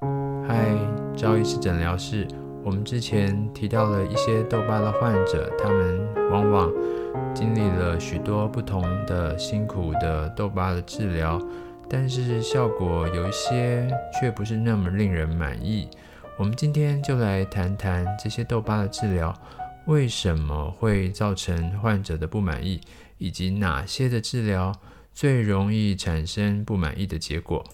嗨，赵医师诊疗室。我们之前提到了一些痘疤的患者，他们往往经历了许多不同的辛苦的痘疤的治疗，但是效果有一些却不是那么令人满意。我们今天就来谈谈这些痘疤的治疗为什么会造成患者的不满意，以及哪些的治疗最容易产生不满意的结果。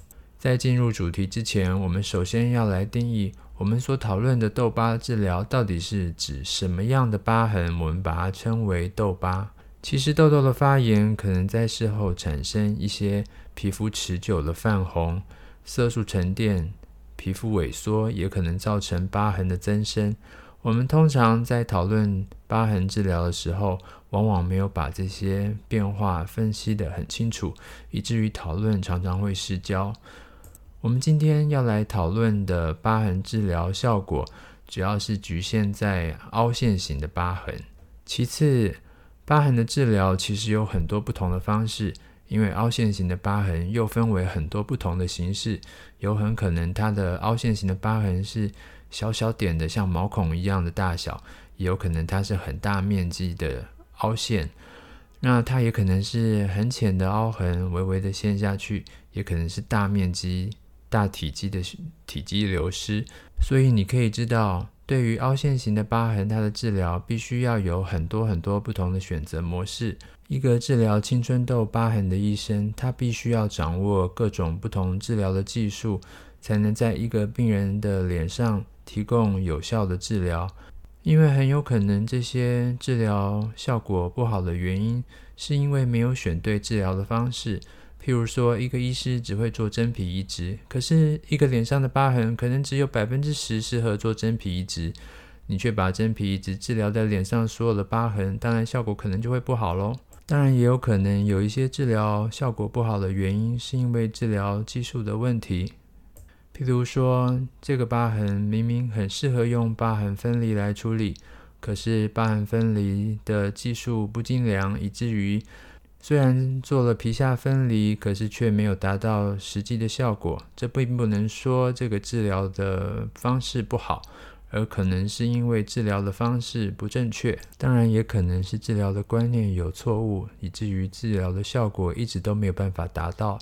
在进入主题之前，我们首先要来定义我们所讨论的痘疤治疗到底是指什么样的疤痕，我们把它称为痘疤。其实痘痘的发炎可能在事后产生一些皮肤持久的泛红、色素沉淀。皮肤萎缩也可能造成疤痕的增生。我们通常在讨论疤痕治疗的时候，往往没有把这些变化分析得很清楚，以至于讨论常常会失焦。我们今天要来讨论的疤痕治疗效果，主要是局限在凹陷型的疤痕。其次，疤痕的治疗其实有很多不同的方式。因为凹陷型的疤痕又分为很多不同的形式，有很可能它的凹陷型的疤痕是小小点的，像毛孔一样的大小，也有可能它是很大面积的凹陷。那它也可能是很浅的凹痕，微微的陷下去，也可能是大面积、大体积的体积流失。所以你可以知道，对于凹陷型的疤痕，它的治疗必须要有很多很多不同的选择模式。一个治疗青春痘疤痕的医生，他必须要掌握各种不同治疗的技术，才能在一个病人的脸上提供有效的治疗。因为很有可能这些治疗效果不好的原因，是因为没有选对治疗的方式。譬如说，一个医师只会做真皮移植，可是一个脸上的疤痕可能只有百分之十适合做真皮移植，你却把真皮移植治疗在脸上所有的疤痕，当然效果可能就会不好喽。当然，也有可能有一些治疗效果不好的原因，是因为治疗技术的问题。譬如说，这个疤痕明明很适合用疤痕分离来处理，可是疤痕分离的技术不精良，以至于虽然做了皮下分离，可是却没有达到实际的效果。这并不能说这个治疗的方式不好。而可能是因为治疗的方式不正确，当然也可能是治疗的观念有错误，以至于治疗的效果一直都没有办法达到。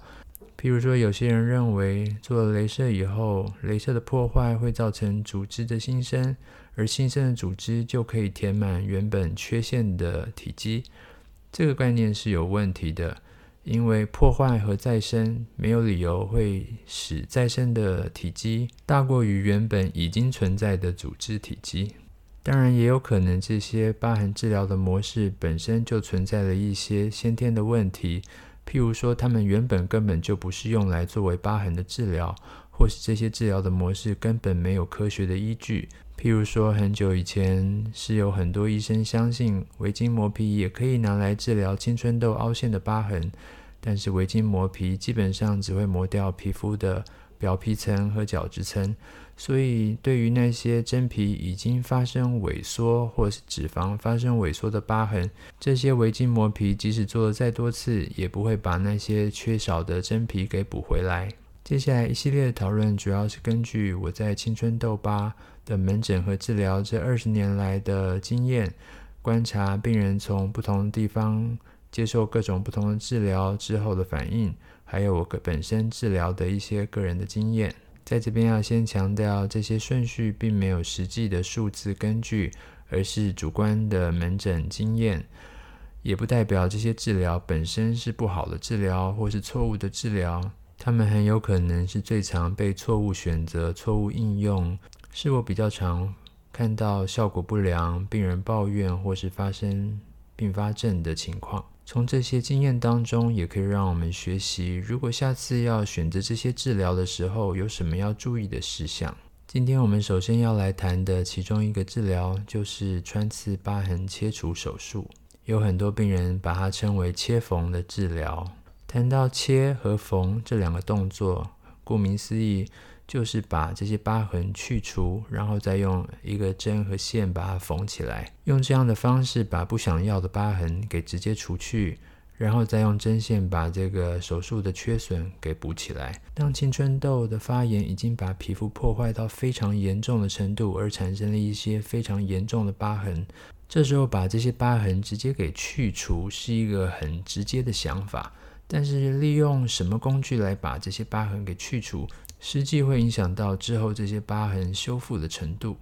譬如说，有些人认为做了镭射以后，镭射的破坏会造成组织的新生，而新生的组织就可以填满原本缺陷的体积，这个观念是有问题的。因为破坏和再生没有理由会使再生的体积大过于原本已经存在的组织体积。当然，也有可能这些疤痕治疗的模式本身就存在了一些先天的问题，譬如说，他们原本根本就不是用来作为疤痕的治疗，或是这些治疗的模式根本没有科学的依据。譬如说，很久以前是有很多医生相信微筋膜皮也可以拿来治疗青春痘凹陷的疤痕，但是微筋膜皮基本上只会磨掉皮肤的表皮层和角质层，所以对于那些真皮已经发生萎缩或是脂肪发生萎缩的疤痕，这些微筋膜皮即使做了再多次，也不会把那些缺少的真皮给补回来。接下来一系列的讨论主要是根据我在青春痘疤的门诊和治疗这二十年来的经验，观察病人从不同地方接受各种不同的治疗之后的反应，还有我个本身治疗的一些个人的经验。在这边要先强调，这些顺序并没有实际的数字根据，而是主观的门诊经验，也不代表这些治疗本身是不好的治疗或是错误的治疗。他们很有可能是最常被错误选择、错误应用。是我比较常看到效果不良、病人抱怨或是发生并发症的情况。从这些经验当中，也可以让我们学习，如果下次要选择这些治疗的时候，有什么要注意的事项。今天我们首先要来谈的其中一个治疗，就是穿刺疤痕切除手术。有很多病人把它称为切缝的治疗。谈到切和缝这两个动作，顾名思义。就是把这些疤痕去除，然后再用一个针和线把它缝起来，用这样的方式把不想要的疤痕给直接除去，然后再用针线把这个手术的缺损给补起来。当青春痘的发炎已经把皮肤破坏到非常严重的程度，而产生了一些非常严重的疤痕，这时候把这些疤痕直接给去除是一个很直接的想法。但是利用什么工具来把这些疤痕给去除，实际会影响到之后这些疤痕修复的程度。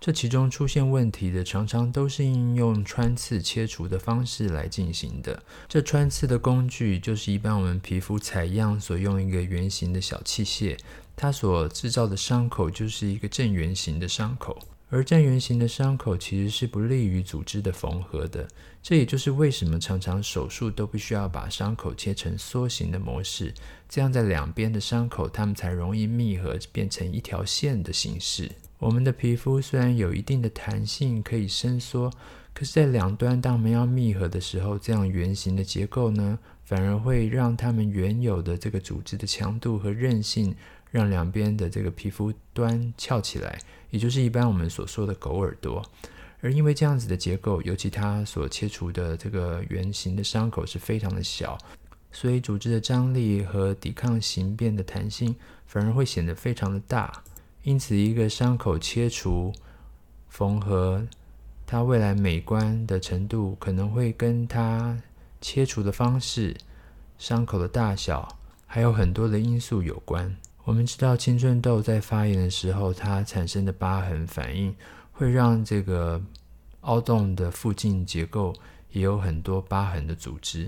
这其中出现问题的，常常都是应用穿刺切除的方式来进行的。这穿刺的工具就是一般我们皮肤采样所用一个圆形的小器械，它所制造的伤口就是一个正圆形的伤口。而正圆形的伤口其实是不利于组织的缝合的，这也就是为什么常常手术都必须要把伤口切成梭形的模式，这样在两边的伤口它们才容易密合，变成一条线的形式。我们的皮肤虽然有一定的弹性可以伸缩，可是，在两端当我们要密合的时候，这样圆形的结构呢，反而会让它们原有的这个组织的强度和韧性，让两边的这个皮肤端翘起来。也就是一般我们所说的狗耳朵，而因为这样子的结构，尤其它所切除的这个圆形的伤口是非常的小，所以组织的张力和抵抗形变的弹性反而会显得非常的大。因此，一个伤口切除缝合，它未来美观的程度可能会跟它切除的方式、伤口的大小，还有很多的因素有关。我们知道青春痘在发炎的时候，它产生的疤痕反应会让这个凹洞的附近结构也有很多疤痕的组织。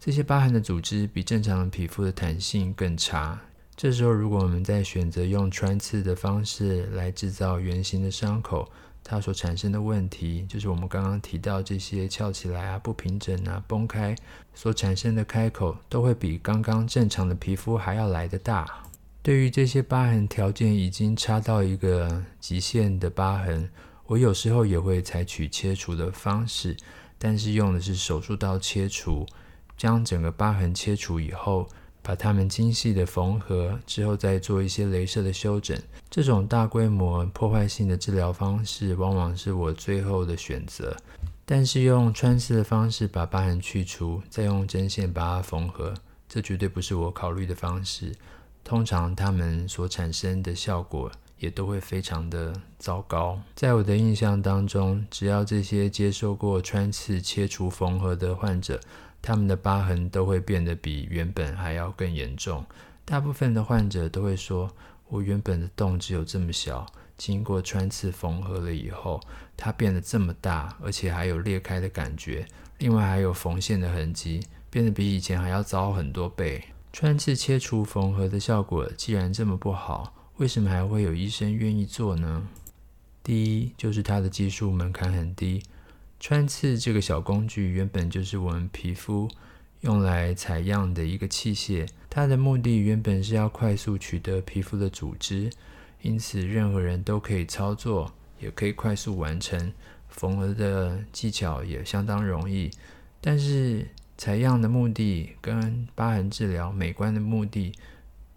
这些疤痕的组织比正常的皮肤的弹性更差。这时候，如果我们在选择用穿刺的方式来制造圆形的伤口，它所产生的问题就是我们刚刚提到这些翘起来啊、不平整啊、崩开所产生的开口，都会比刚刚正常的皮肤还要来得大。对于这些疤痕条件已经差到一个极限的疤痕，我有时候也会采取切除的方式，但是用的是手术刀切除，将整个疤痕切除以后，把它们精细的缝合之后，再做一些雷射的修整。这种大规模破坏性的治疗方式，往往是我最后的选择。但是用穿刺的方式把疤痕去除，再用针线把它缝合，这绝对不是我考虑的方式。通常它们所产生的效果也都会非常的糟糕。在我的印象当中，只要这些接受过穿刺、切除、缝合的患者，他们的疤痕都会变得比原本还要更严重。大部分的患者都会说：“我原本的洞只有这么小，经过穿刺缝合了以后，它变得这么大，而且还有裂开的感觉，另外还有缝线的痕迹，变得比以前还要糟很多倍。”穿刺切除缝合的效果既然这么不好，为什么还会有医生愿意做呢？第一，就是它的技术门槛很低。穿刺这个小工具原本就是我们皮肤用来采样的一个器械，它的目的原本是要快速取得皮肤的组织，因此任何人都可以操作，也可以快速完成。缝合的技巧也相当容易，但是，采样的目的跟疤痕治疗美观的目的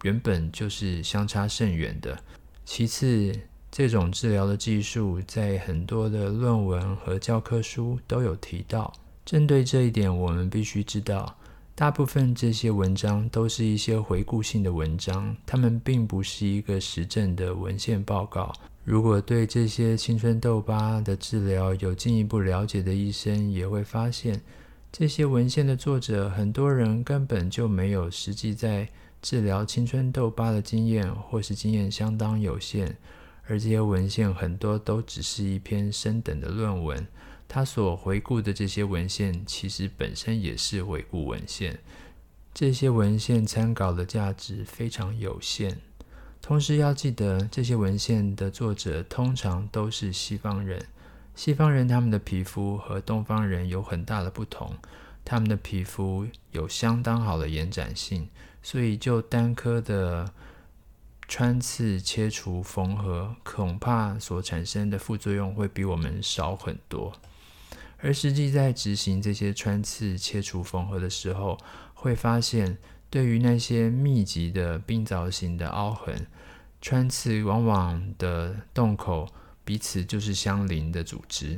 原本就是相差甚远的。其次，这种治疗的技术在很多的论文和教科书都有提到。针对这一点，我们必须知道，大部分这些文章都是一些回顾性的文章，它们并不是一个实证的文献报告。如果对这些青春痘疤的治疗有进一步了解的医生，也会发现。这些文献的作者，很多人根本就没有实际在治疗青春痘疤的经验，或是经验相当有限。而这些文献很多都只是一篇升等的论文，他所回顾的这些文献，其实本身也是回顾文献。这些文献参考的价值非常有限。同时要记得，这些文献的作者通常都是西方人。西方人他们的皮肤和东方人有很大的不同，他们的皮肤有相当好的延展性，所以就单颗的穿刺、切除、缝合，恐怕所产生的副作用会比我们少很多。而实际在执行这些穿刺、切除、缝合的时候，会发现对于那些密集的冰凿型的凹痕，穿刺往往的洞口。彼此就是相邻的组织。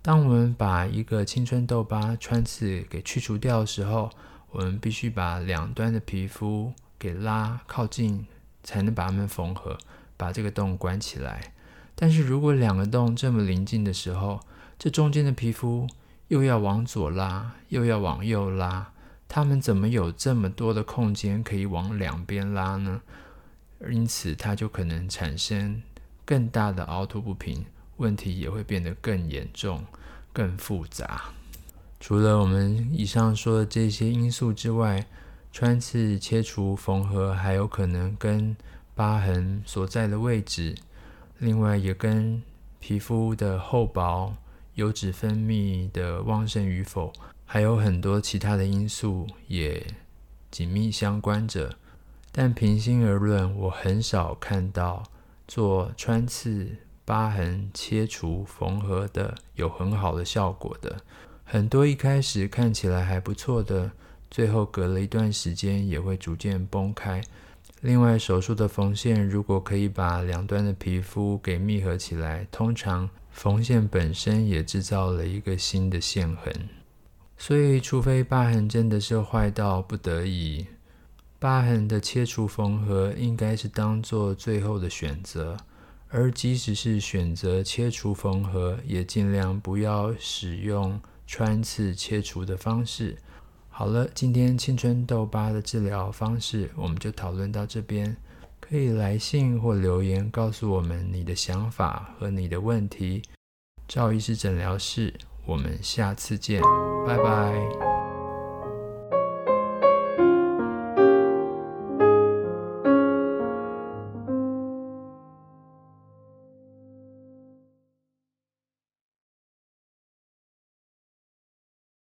当我们把一个青春痘疤穿刺给去除掉的时候，我们必须把两端的皮肤给拉靠近，才能把它们缝合，把这个洞关起来。但是如果两个洞这么临近的时候，这中间的皮肤又要往左拉，又要往右拉，它们怎么有这么多的空间可以往两边拉呢？因此，它就可能产生更大的凹凸不平，问题也会变得更严重、更复杂。除了我们以上说的这些因素之外，穿刺、切除、缝合还有可能跟疤痕所在的位置，另外也跟皮肤的厚薄、油脂分泌的旺盛与否，还有很多其他的因素也紧密相关着。但平心而论，我很少看到做穿刺、疤痕切除、缝合的有很好的效果的。很多一开始看起来还不错的，最后隔了一段时间也会逐渐崩开。另外，手术的缝线如果可以把两端的皮肤给密合起来，通常缝线本身也制造了一个新的线痕。所以，除非疤痕真的是坏到不得已。疤痕的切除缝合应该是当做最后的选择，而即使是选择切除缝合，也尽量不要使用穿刺切除的方式。好了，今天青春痘疤的治疗方式我们就讨论到这边，可以来信或留言告诉我们你的想法和你的问题。赵医师诊疗室，我们下次见，拜拜。